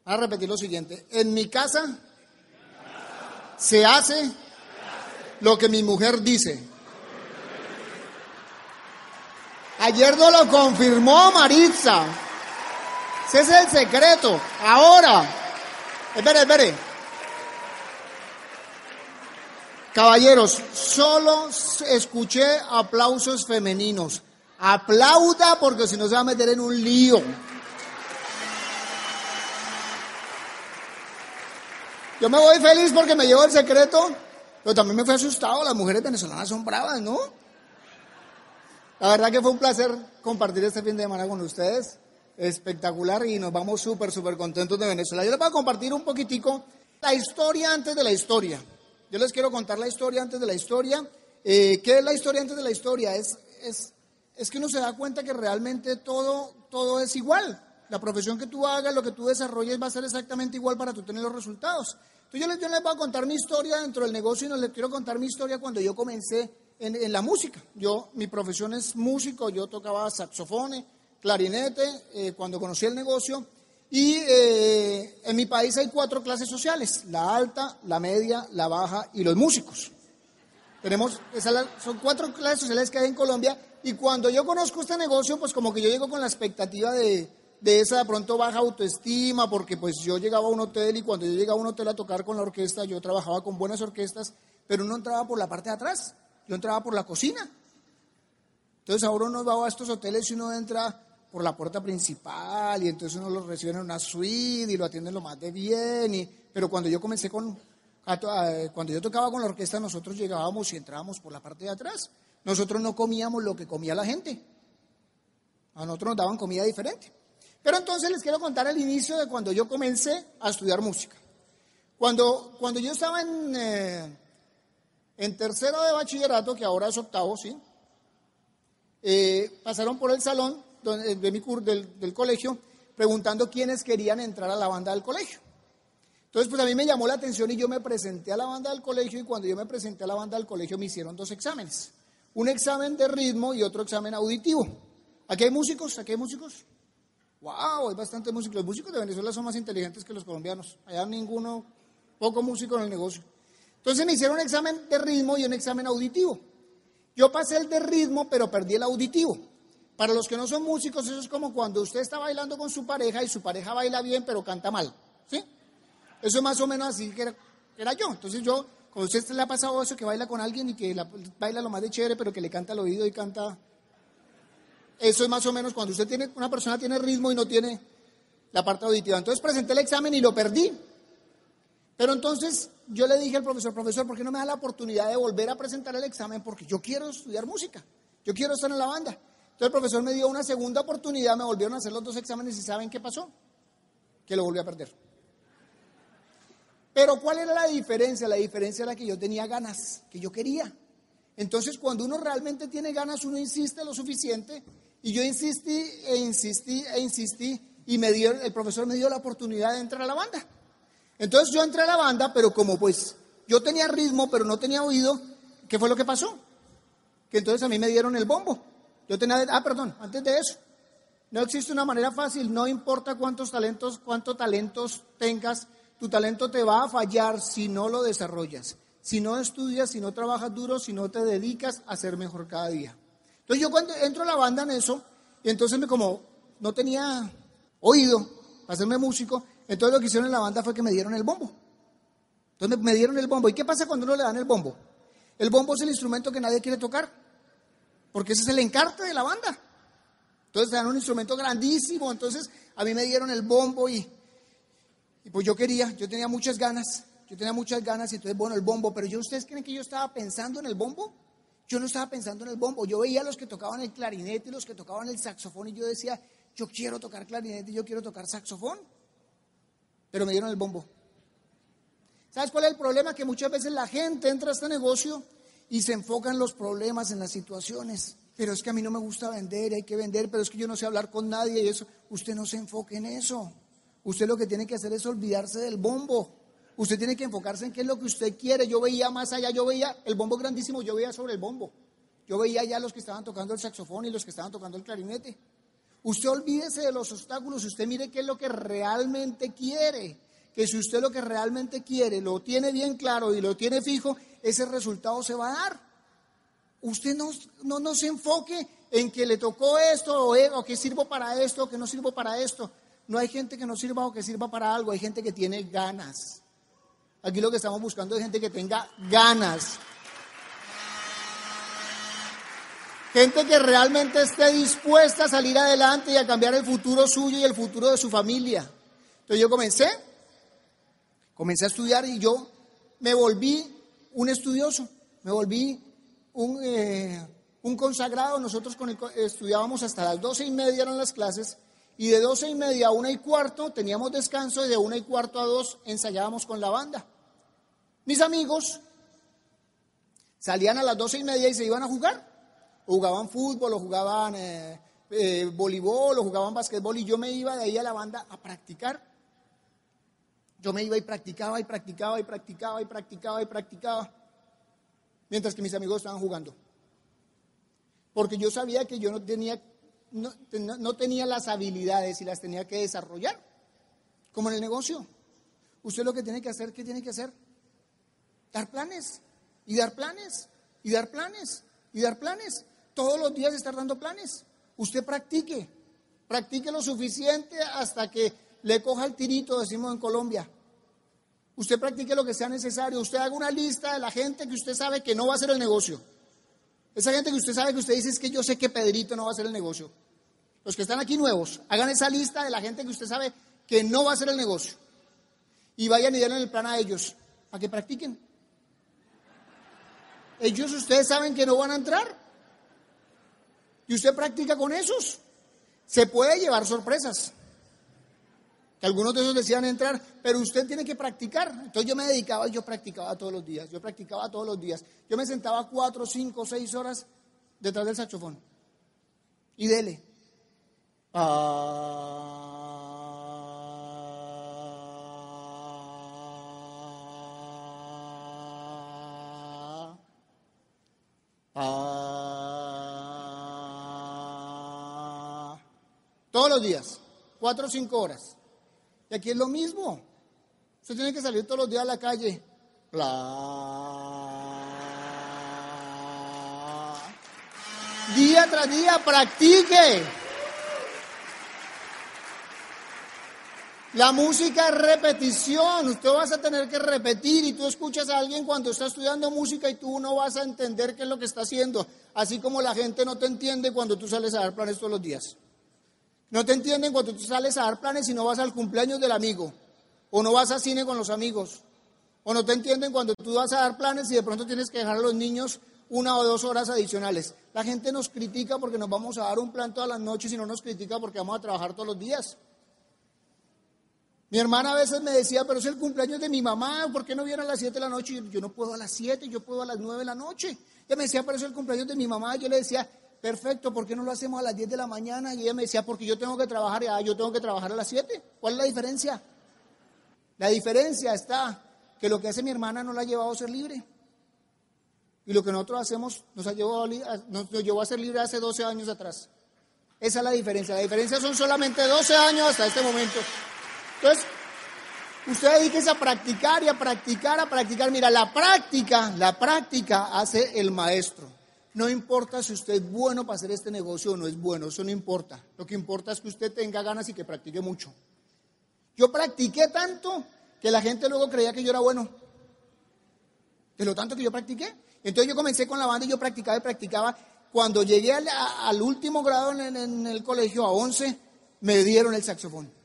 A repetir lo siguiente. En mi casa se hace lo que mi mujer dice. Ayer no lo confirmó Maritza. Ese es el secreto. Ahora, espere, espere. Caballeros, solo escuché aplausos femeninos. Aplauda porque si no se va a meter en un lío. Yo me voy feliz porque me llevo el secreto, pero también me fui asustado. Las mujeres venezolanas son bravas, ¿no? La verdad que fue un placer compartir este fin de semana con ustedes. Espectacular y nos vamos súper, súper contentos de Venezuela. Yo les voy a compartir un poquitico la historia antes de la historia. Yo les quiero contar la historia antes de la historia. Eh, ¿Qué es la historia antes de la historia? Es, es, es que uno se da cuenta que realmente todo, todo es igual. La profesión que tú hagas, lo que tú desarrolles va a ser exactamente igual para tú tener los resultados. Entonces yo les, les voy a contar mi historia dentro del negocio y no les quiero contar mi historia cuando yo comencé en, la música. Yo, mi profesión es músico, yo tocaba saxofones, clarinete, eh, cuando conocí el negocio. Y eh, en mi país hay cuatro clases sociales, la alta, la media, la baja y los músicos. Tenemos, son cuatro clases sociales que hay en Colombia y cuando yo conozco este negocio, pues como que yo llego con la expectativa de, de esa de pronto baja autoestima, porque pues yo llegaba a un hotel y cuando yo llegaba a un hotel a tocar con la orquesta, yo trabajaba con buenas orquestas, pero uno entraba por la parte de atrás. Yo entraba por la cocina. Entonces ahora uno va a estos hoteles y uno entra por la puerta principal y entonces uno lo recibe en una suite y lo atienden lo más de bien. Y, pero cuando yo comencé con, cuando yo tocaba con la orquesta, nosotros llegábamos y entrábamos por la parte de atrás. Nosotros no comíamos lo que comía la gente. A nosotros nos daban comida diferente. Pero entonces les quiero contar el inicio de cuando yo comencé a estudiar música. Cuando, cuando yo estaba en, eh, en tercero de bachillerato, que ahora es octavo, ¿sí? Eh, pasaron por el salón de mi del, del colegio preguntando quiénes querían entrar a la banda del colegio. Entonces, pues a mí me llamó la atención y yo me presenté a la banda del colegio y cuando yo me presenté a la banda del colegio me hicieron dos exámenes. Un examen de ritmo y otro examen auditivo. ¿Aquí hay músicos? ¿Aquí hay músicos? ¡Wow! Hay bastante músicos. Los músicos de Venezuela son más inteligentes que los colombianos. Allá ninguno, poco músico en el negocio. Entonces me hicieron un examen de ritmo y un examen auditivo. Yo pasé el de ritmo, pero perdí el auditivo. Para los que no son músicos, eso es como cuando usted está bailando con su pareja y su pareja baila bien, pero canta mal. ¿Sí? Eso es más o menos así que era, yo. Entonces yo, como usted le ha pasado eso, que baila con alguien y que baila lo más de chévere, pero que le canta al oído y canta... Eso es más o menos cuando usted tiene, una persona tiene ritmo y no tiene la parte auditiva. Entonces presenté el examen y lo perdí. Pero entonces yo le dije al profesor, profesor, ¿por qué no me da la oportunidad de volver a presentar el examen? Porque yo quiero estudiar música, yo quiero estar en la banda. Entonces el profesor me dio una segunda oportunidad, me volvieron a hacer los dos exámenes y ¿saben qué pasó? Que lo volví a perder. Pero ¿cuál era la diferencia? La diferencia era que yo tenía ganas, que yo quería. Entonces cuando uno realmente tiene ganas, uno insiste lo suficiente. Y yo insistí e insistí e insistí y me dio, el profesor me dio la oportunidad de entrar a la banda. Entonces yo entré a la banda, pero como pues yo tenía ritmo, pero no tenía oído, ¿qué fue lo que pasó? Que entonces a mí me dieron el bombo. Yo tenía, ah, perdón, antes de eso, no existe una manera fácil, no importa cuántos talentos, cuántos talentos tengas, tu talento te va a fallar si no lo desarrollas, si no estudias, si no trabajas duro, si no te dedicas a ser mejor cada día. Entonces yo cuando entro a la banda en eso, y entonces me como no tenía oído para hacerme músico, entonces lo que hicieron en la banda fue que me dieron el bombo. Entonces me dieron el bombo. ¿Y qué pasa cuando uno le dan el bombo? El bombo es el instrumento que nadie quiere tocar, porque ese es el encarte de la banda. Entonces te dan un instrumento grandísimo, entonces a mí me dieron el bombo y y pues yo quería, yo tenía muchas ganas, yo tenía muchas ganas y entonces, bueno, el bombo, pero yo, ¿ustedes creen que yo estaba pensando en el bombo? Yo no estaba pensando en el bombo, yo veía a los que tocaban el clarinete los que tocaban el saxofón y yo decía, yo quiero tocar clarinete yo quiero tocar saxofón, pero me dieron el bombo. ¿Sabes cuál es el problema? Que muchas veces la gente entra a este negocio y se enfoca en los problemas, en las situaciones. Pero es que a mí no me gusta vender, hay que vender, pero es que yo no sé hablar con nadie y eso. Usted no se enfoque en eso. Usted lo que tiene que hacer es olvidarse del bombo. Usted tiene que enfocarse en qué es lo que usted quiere. Yo veía más allá, yo veía el bombo grandísimo, yo veía sobre el bombo. Yo veía ya los que estaban tocando el saxofón y los que estaban tocando el clarinete. Usted olvídese de los obstáculos, usted mire qué es lo que realmente quiere. Que si usted lo que realmente quiere lo tiene bien claro y lo tiene fijo, ese resultado se va a dar. Usted no, no, no se enfoque en que le tocó esto o, o que sirvo para esto o que no sirvo para esto. No hay gente que no sirva o que sirva para algo, hay gente que tiene ganas. Aquí lo que estamos buscando es gente que tenga ganas. Gente que realmente esté dispuesta a salir adelante y a cambiar el futuro suyo y el futuro de su familia. Entonces yo comencé, comencé a estudiar y yo me volví un estudioso, me volví un, eh, consagrado. Nosotros con estudiábamos hasta las doce y media eran las clases y de doce y media a una y cuarto teníamos descanso y de una y cuarto a dos ensayábamos con la banda. Mis amigos salían a las doce y media y se iban a jugar. jugaban fútbol, o jugaban eh, eh, voleibol, o jugaban basquetbol y yo me iba de ahí a la banda a practicar. Yo me iba y practicaba y practicaba y practicaba y practicaba y practicaba, mientras que mis amigos estaban jugando. Porque yo sabía que yo no tenía no, tenía las habilidades y las tenía que desarrollar, como en el negocio. Usted lo que tiene que hacer, ¿qué tiene que hacer? Dar planes, y dar planes, y dar planes, y dar planes. Todos los días estar dando planes. Usted practique, practique lo suficiente hasta que le coja el tirito, decimos en Colombia. Usted practique lo que sea necesario. Usted haga una lista de la gente que usted sabe que no va a hacer el negocio. Esa gente que usted sabe que usted dice es que yo sé que Pedrito no va a hacer el negocio. Los que están aquí nuevos, hagan esa lista de la gente que usted sabe que no va a hacer el negocio. Y vayan y den el plan a ellos, para que practiquen. Ellos ustedes saben que no van a entrar. Y usted practica con esos. Se puede llevar sorpresas. Que algunos de esos decían entrar, pero usted tiene que practicar. Entonces yo me dedicaba yo practicaba todos los días. Yo practicaba todos los días. Yo me sentaba cuatro, cinco, seis horas detrás del saxofón. Y dele. Ah. Ah. todos los días, cuatro o cinco horas. Y aquí es lo mismo. Usted tiene que salir todos los días a la calle. Día tras día, practique. La música es repetición, usted vas a tener que repetir y tú escuchas a alguien cuando está estudiando música y tú no vas a entender qué es lo que está haciendo, así como la gente no te entiende cuando tú sales a dar planes todos los días. No te entienden cuando tú sales a dar planes y no vas al cumpleaños del amigo o no vas a cine con los amigos. O no te entienden cuando tú vas a dar planes y de pronto tienes que dejar a los niños una o dos horas adicionales. La gente nos critica porque nos vamos a dar un plan todas las noches y no nos critica porque vamos a trabajar todos los días. Mi hermana a veces me decía, pero es el cumpleaños de mi mamá, ¿por qué no viene a las 7 de la noche? Yo, yo no puedo a las 7, yo puedo a las 9 de la noche. Ella me decía, pero es el cumpleaños de mi mamá. Yo le decía, perfecto, ¿por qué no lo hacemos a las 10 de la mañana? Y ella me decía, porque yo tengo que trabajar, ya, yo tengo que trabajar a las 7. ¿Cuál es la diferencia? La diferencia está que lo que hace mi hermana no la ha llevado a ser libre. Y lo que nosotros hacemos nos, ha llevado nos, nos llevó a ser libre hace 12 años atrás. Esa es la diferencia. La diferencia son solamente 12 años hasta este momento. Entonces, usted dedíquese a practicar y a practicar, a practicar. Mira, la práctica, la práctica hace el maestro. No importa si usted es bueno para hacer este negocio o no es bueno, eso no importa. Lo que importa es que usted tenga ganas y que practique mucho. Yo practiqué tanto que la gente luego creía que yo era bueno. De lo tanto que yo practiqué. Entonces yo comencé con la banda y yo practicaba y practicaba. Cuando llegué al, último grado en, en el colegio, a 11, me dieron el saxofón.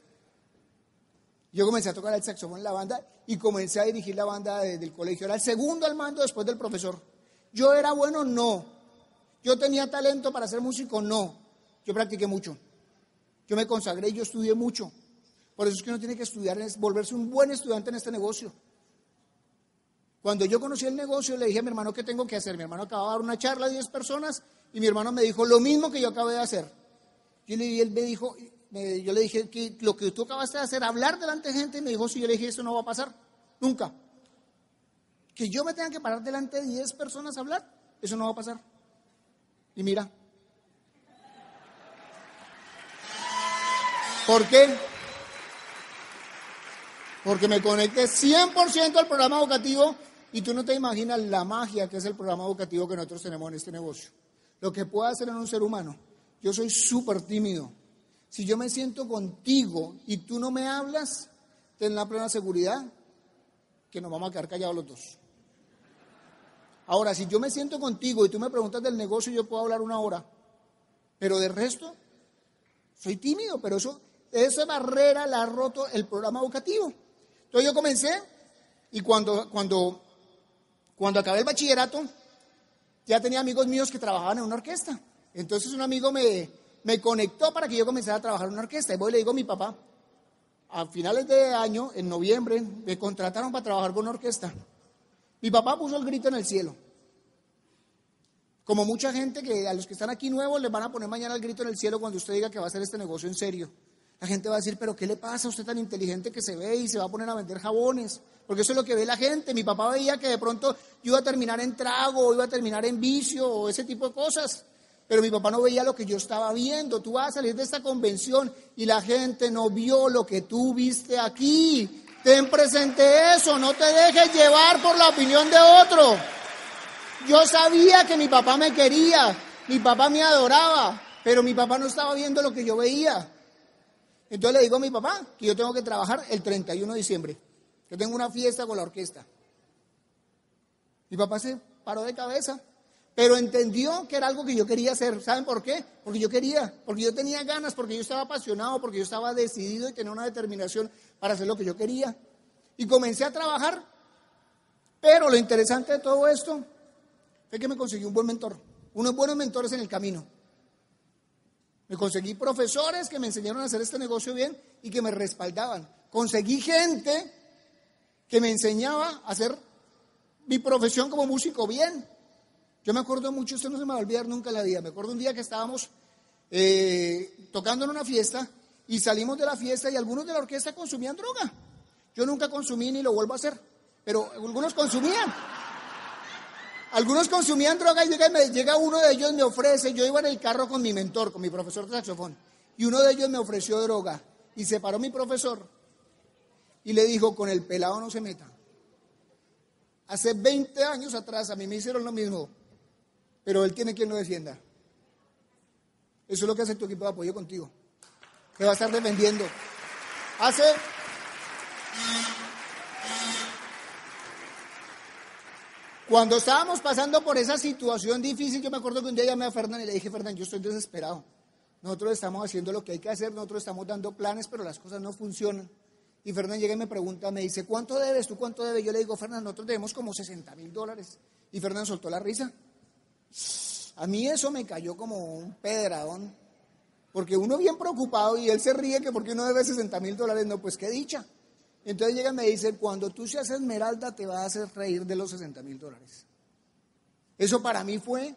Yo comencé a tocar el saxofón en la banda y comencé a dirigir la banda del colegio. Era el segundo al mando después del profesor. ¿Yo era bueno? No. ¿Yo tenía talento para ser músico? No. Yo practiqué mucho. Yo me consagré y yo estudié mucho. Por eso es que uno tiene que estudiar, es volverse un buen estudiante en este negocio. Cuando yo conocí el negocio, le dije a mi hermano qué tengo que hacer. Mi hermano acababa de dar una charla a 10 personas y mi hermano me dijo lo mismo que yo acabé de hacer. Y él me dijo, yo le dije que lo que tú acabaste de hacer, hablar delante de gente, y me dijo, sí, yo le dije, eso no va a pasar, nunca. Que yo me tenga que parar delante de 10 personas a hablar, eso no va a pasar. Y mira. ¿Por qué? Porque me conecté 100% al programa educativo y tú no te imaginas la magia que es el programa educativo que nosotros tenemos en este negocio. Lo que puede hacer en un ser humano. Yo soy súper tímido. Si yo me siento contigo y tú no me hablas, ten la plena seguridad que nos vamos a quedar callados los dos. Ahora, si yo me siento contigo y tú me preguntas del negocio, yo puedo hablar una hora. Pero de resto, soy tímido, pero eso, esa barrera la ha roto el programa educativo. Entonces yo comencé y cuando, cuando, cuando acabé el bachillerato, ya tenía amigos míos que trabajaban en una orquesta. Entonces un amigo me, me conectó para que yo comenzara a trabajar en una orquesta. Y voy y le digo a mi papá, a finales de año, en noviembre, me contrataron para trabajar con una orquesta. Mi papá puso el grito en el cielo. Como mucha gente que a los que están aquí nuevos les van a poner mañana el grito en el cielo cuando usted diga que va a hacer este negocio en serio. La gente va a decir, pero ¿qué le pasa a usted tan inteligente que se ve y se va a poner a vender jabones? Porque eso es lo que ve la gente. Mi papá veía que de pronto yo iba a terminar en trago, iba a terminar en vicio o ese tipo de cosas pero mi papá no veía lo que yo estaba viendo. Tú vas a salir de esta convención y la gente no vio lo que tú viste aquí. Ten presente eso, no te dejes llevar por la opinión de otro. Yo sabía que mi papá me quería, mi papá me adoraba, pero mi papá no estaba viendo lo que yo veía. Entonces le digo a mi papá que yo tengo que trabajar el 31 de diciembre, que tengo una fiesta con la orquesta. Mi papá se paró de cabeza pero entendió que era algo que yo quería hacer. ¿Saben por qué? Porque yo quería, porque yo tenía ganas, porque yo estaba apasionado, porque yo estaba decidido y tenía una determinación para hacer lo que yo quería. Y comencé a trabajar. Pero lo interesante de todo esto fue que me conseguí un buen mentor, unos buenos mentores en el camino. Me conseguí profesores que me enseñaron a hacer este negocio bien y que me respaldaban. Conseguí gente que me enseñaba a hacer mi profesión como músico bien. Yo me acuerdo mucho, esto no se me va a olvidar nunca la vida. Me acuerdo un día que estábamos eh, tocando en una fiesta y salimos de la fiesta y algunos de la orquesta consumían droga. Yo nunca consumí ni lo vuelvo a hacer, pero algunos consumían. Algunos consumían droga y llega, llega uno de ellos me ofrece, yo iba en el carro con mi mentor, con mi profesor de saxofón, y uno de ellos me ofreció droga y se paró mi profesor y le dijo, con el pelado no se meta. Hace 20 años atrás a mí me hicieron lo mismo pero él tiene quien lo defienda. Eso es lo que hace tu equipo de apoyo contigo. Te va a estar defendiendo. Hace. Cuando estábamos pasando por esa situación difícil, yo me acuerdo que un día llamé a Fernán y le dije, Fernán, yo estoy desesperado. Nosotros estamos haciendo lo que hay que hacer, nosotros estamos dando planes, pero las cosas no funcionan. Y Fernán llega y me pregunta, me dice, ¿cuánto debes? ¿Tú cuánto debes? Yo le digo, Fernán, nosotros debemos como 60 mil dólares. Y Fernán soltó la risa. A mí eso me cayó como un pedradón. Porque uno bien preocupado y él se ríe que porque uno debe 60 mil dólares, no, pues qué dicha. Entonces llega y me dice, cuando tú seas esmeralda te vas a hacer reír de los 60 mil dólares. Eso para mí fue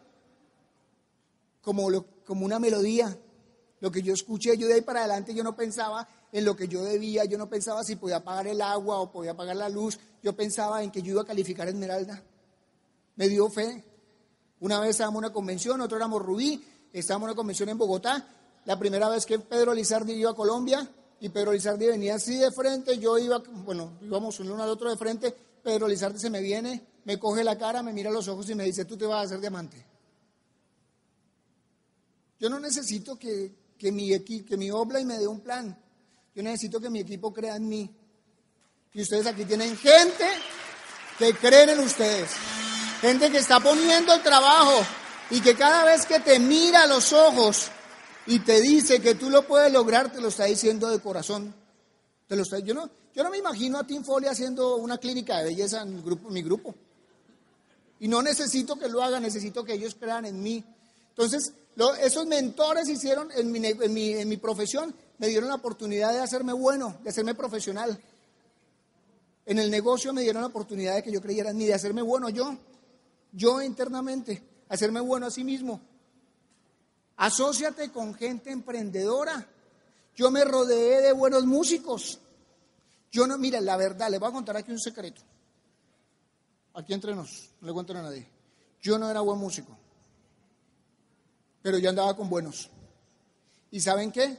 como, como una melodía, lo que yo escuché, yo de ahí para adelante yo no pensaba en lo que yo debía, yo no pensaba si podía pagar el agua o podía pagar la luz, yo pensaba en que yo iba a calificar Esmeralda. Me dio fe. Una vez estábamos en una convención, otro éramos Rubí, estábamos en una convención en Bogotá. La primera vez que Pedro Lizardi iba a Colombia y Pedro Lizardi venía así de frente, yo iba, bueno, íbamos uno al otro de frente, Pedro Lizardi se me viene, me coge la cara, me mira los ojos y me dice, tú te vas a hacer diamante. Yo no necesito que, que mi, que mi obla y me dé un plan. Yo necesito que mi equipo crea en mí. Y ustedes aquí tienen gente que creen en ustedes. Gente que está poniendo el trabajo y que cada vez que te mira a los ojos y te dice que tú lo puedes lograr, te lo está diciendo de corazón. Te lo está, yo, no, yo no me imagino a Tim Foley haciendo una clínica de belleza en, grupo, en mi grupo. Y no necesito que lo haga, necesito que ellos crean en mí. Entonces, esos mentores hicieron en mi, en, mi, en mi profesión, me dieron la oportunidad de hacerme bueno, de hacerme profesional. En el negocio me dieron la oportunidad de que yo creyera en mí, de hacerme bueno yo, yo internamente, hacerme bueno a sí mismo. Asociate con gente emprendedora. Yo me rodeé de buenos músicos. Yo no, mira, la verdad, les voy a contar aquí un secreto. Aquí entre nos, no le cuento a nadie. Yo no era buen músico pero yo andaba con buenos. ¿Y saben qué?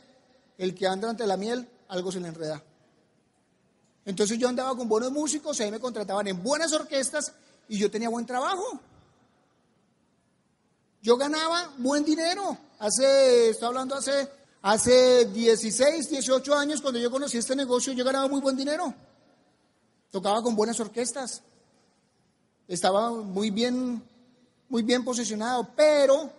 El que anda ante la miel, algo se le enreda. Entonces yo andaba con buenos músicos, ahí me contrataban en buenas orquestas y yo tenía buen trabajo. Yo ganaba buen dinero. Hace, estoy hablando hace, hace 16, 18 años, cuando yo conocí este negocio, yo ganaba muy buen dinero. Tocaba con buenas orquestas. Estaba muy bien, muy bien posicionado, pero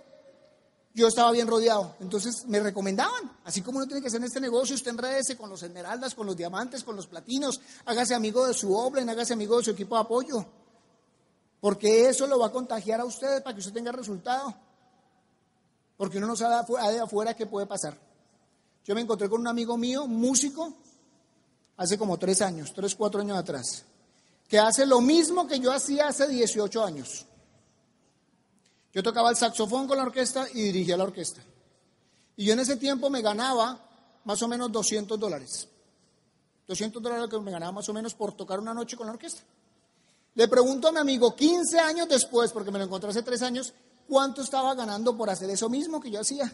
yo estaba bien rodeado. Entonces me recomendaban, así como uno tiene que hacer en este negocio, usted enredese con los esmeraldas, con los diamantes, con los platinos, hágase amigo de su obra, hágase amigo de su equipo de apoyo. Porque eso lo va a contagiar a usted para que usted tenga resultado. Porque uno no sabe de afuera qué puede pasar. Yo me encontré con un amigo mío, músico, hace como tres años, tres, cuatro años atrás, que hace lo mismo que yo hacía hace 18 años. Yo tocaba el saxofón con la orquesta y dirigía la orquesta. Y yo en ese tiempo me ganaba más o menos 200 dólares. 200 dólares que me ganaba más o menos por tocar una noche con la orquesta. Le pregunto a mi amigo 15 años después, porque me lo encontré hace 3 años, cuánto estaba ganando por hacer eso mismo que yo hacía.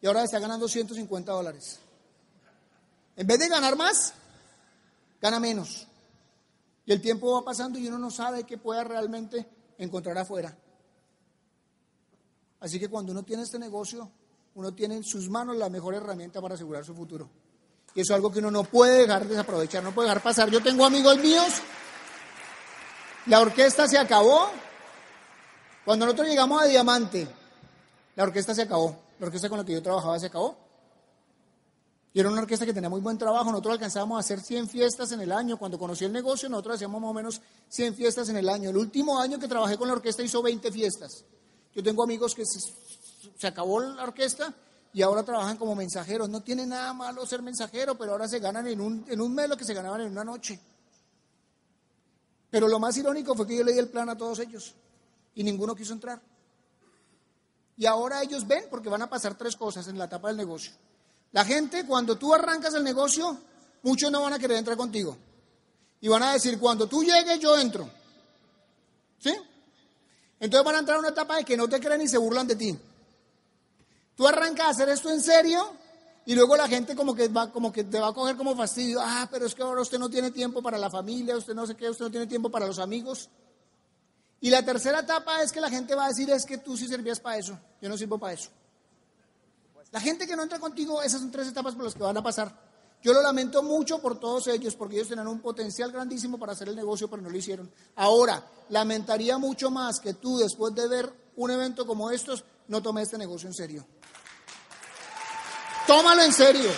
Y ahora está ganando 150 dólares. En vez de ganar más, gana menos. Y el tiempo va pasando y uno no sabe qué pueda realmente encontrar afuera. Así que cuando uno tiene este negocio, uno tiene en sus manos la mejor herramienta para asegurar su futuro. Y eso es algo que uno no puede dejar desaprovechar, no puede dejar pasar. Yo tengo amigos míos, la orquesta se acabó. Cuando nosotros llegamos a Diamante, la orquesta se acabó. La orquesta con la que yo trabajaba se acabó. Y era una orquesta que tenía muy buen trabajo. Nosotros alcanzábamos a hacer 100 fiestas en el año. Cuando conocí el negocio, nosotros hacíamos más o menos 100 fiestas en el año. El último año que trabajé con la orquesta hizo 20 fiestas. Yo tengo amigos que se, acabó la orquesta y ahora trabajan como mensajeros. No tiene nada malo ser mensajero, pero ahora se ganan en un, en un mes lo que se ganaban en una noche. Pero lo más irónico fue que yo le di el plan a todos ellos y ninguno quiso entrar. Y ahora ellos ven porque van a pasar tres cosas en la etapa del negocio. La gente, cuando tú arrancas el negocio, muchos no van a querer entrar contigo. Y van a decir, cuando tú llegues, yo entro. ¿Sí? Entonces van a entrar a una etapa de que no te creen y se burlan de ti. Tú arrancas a hacer esto en serio y luego la gente como que, va, como que te va a coger como fastidio. Ah, pero es que ahora usted no tiene tiempo para la familia, usted no sé qué, usted no tiene tiempo para los amigos. Y la tercera etapa es que la gente va a decir es que tú sí servías para eso, yo no sirvo para eso. La gente que no entra contigo, esas son tres etapas por las que van a pasar. Yo lo lamento mucho por todos ellos, porque ellos tenían un potencial grandísimo para hacer el negocio, pero no lo hicieron. Ahora, lamentaría mucho más que tú, después de ver un evento como estos, no tomes este negocio en serio. Tómalo en serio.